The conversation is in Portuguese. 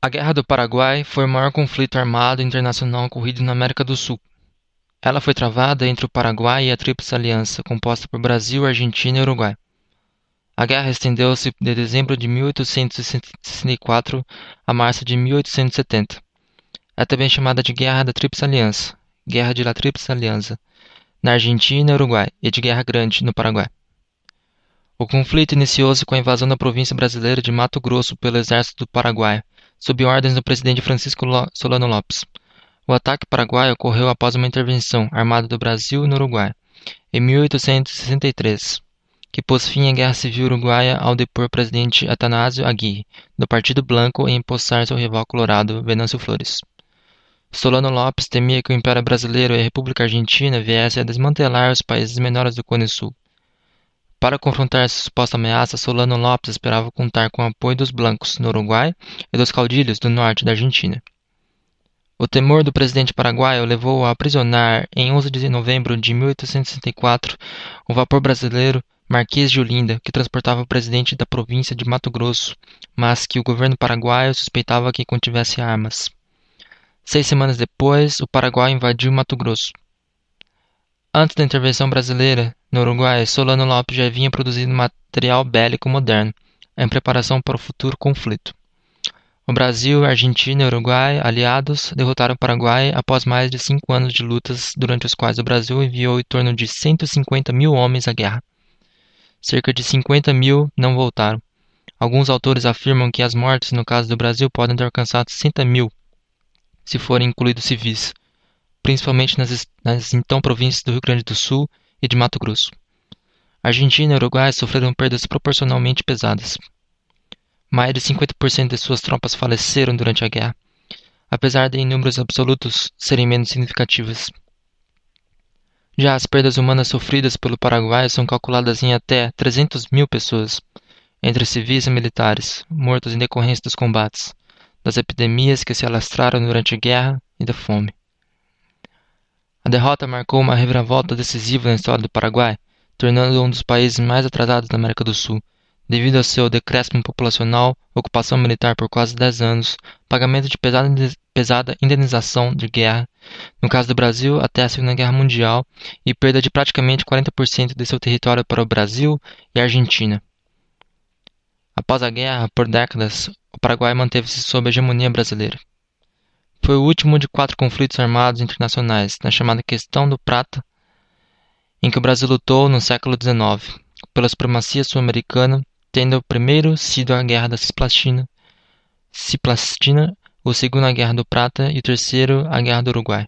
A Guerra do Paraguai foi o maior conflito armado internacional ocorrido na América do Sul. Ela foi travada entre o Paraguai e a Tríplice Aliança, composta por Brasil, Argentina e Uruguai. A guerra estendeu-se de dezembro de 1864 a março de 1870. É também chamada de Guerra da Tríplice Aliança, Guerra de la Tríplice Aliança, na Argentina e Uruguai, e de Guerra Grande, no Paraguai. O conflito iniciou-se com a invasão da província brasileira de Mato Grosso pelo exército do Paraguai, sob ordens do presidente Francisco Solano Lopes. O ataque paraguaio ocorreu após uma intervenção armada do Brasil no Uruguai, em 1863, que pôs fim à Guerra Civil Uruguaia ao depor o presidente Atanásio Aguirre, do Partido Blanco, e empossar seu rival colorado, Venâncio Flores. Solano Lopes temia que o Império Brasileiro e a República Argentina viessem a desmantelar os países menores do Cone Sul, para confrontar essa suposta ameaça, Solano Lopes esperava contar com o apoio dos blancos no Uruguai e dos caudilhos do norte da Argentina. O temor do presidente paraguaio levou a aprisionar, em 11 de novembro de 1864, o vapor brasileiro Marquês de Olinda, que transportava o presidente da província de Mato Grosso, mas que o governo paraguaio suspeitava que contivesse armas. Seis semanas depois, o Paraguai invadiu Mato Grosso. Antes da intervenção brasileira no Uruguai, Solano Lopes já vinha produzindo material bélico moderno, em preparação para o futuro conflito. O Brasil, Argentina e Uruguai, aliados, derrotaram o Paraguai após mais de cinco anos de lutas, durante os quais o Brasil enviou em torno de 150 mil homens à guerra. Cerca de 50 mil não voltaram. Alguns autores afirmam que as mortes no caso do Brasil podem ter alcançado 60 mil, se forem incluídos civis principalmente nas, nas então províncias do Rio Grande do Sul e de Mato Grosso. Argentina e Uruguai sofreram perdas proporcionalmente pesadas. Mais de 50% de suas tropas faleceram durante a guerra, apesar de em números absolutos serem menos significativas. Já as perdas humanas sofridas pelo Paraguai são calculadas em até 300 mil pessoas, entre civis e militares, mortos em decorrência dos combates, das epidemias que se alastraram durante a guerra e da fome. A derrota marcou uma reviravolta decisiva na história do Paraguai, tornando-o um dos países mais atrasados da América do Sul, devido ao seu decréscimo populacional, ocupação militar por quase 10 anos, pagamento de pesada, indenização de guerra, no caso do Brasil até a Segunda Guerra Mundial, e perda de praticamente 40% de seu território para o Brasil e a Argentina. Após a guerra, por décadas, o Paraguai manteve-se sob a hegemonia brasileira. Foi o último de quatro conflitos armados internacionais, na chamada Questão do Prata, em que o Brasil lutou no século XIX, pela supremacia sul-americana, tendo o primeiro sido a Guerra da Cisplatina, Cisplatina, o segundo a Guerra do Prata e o terceiro a Guerra do Uruguai.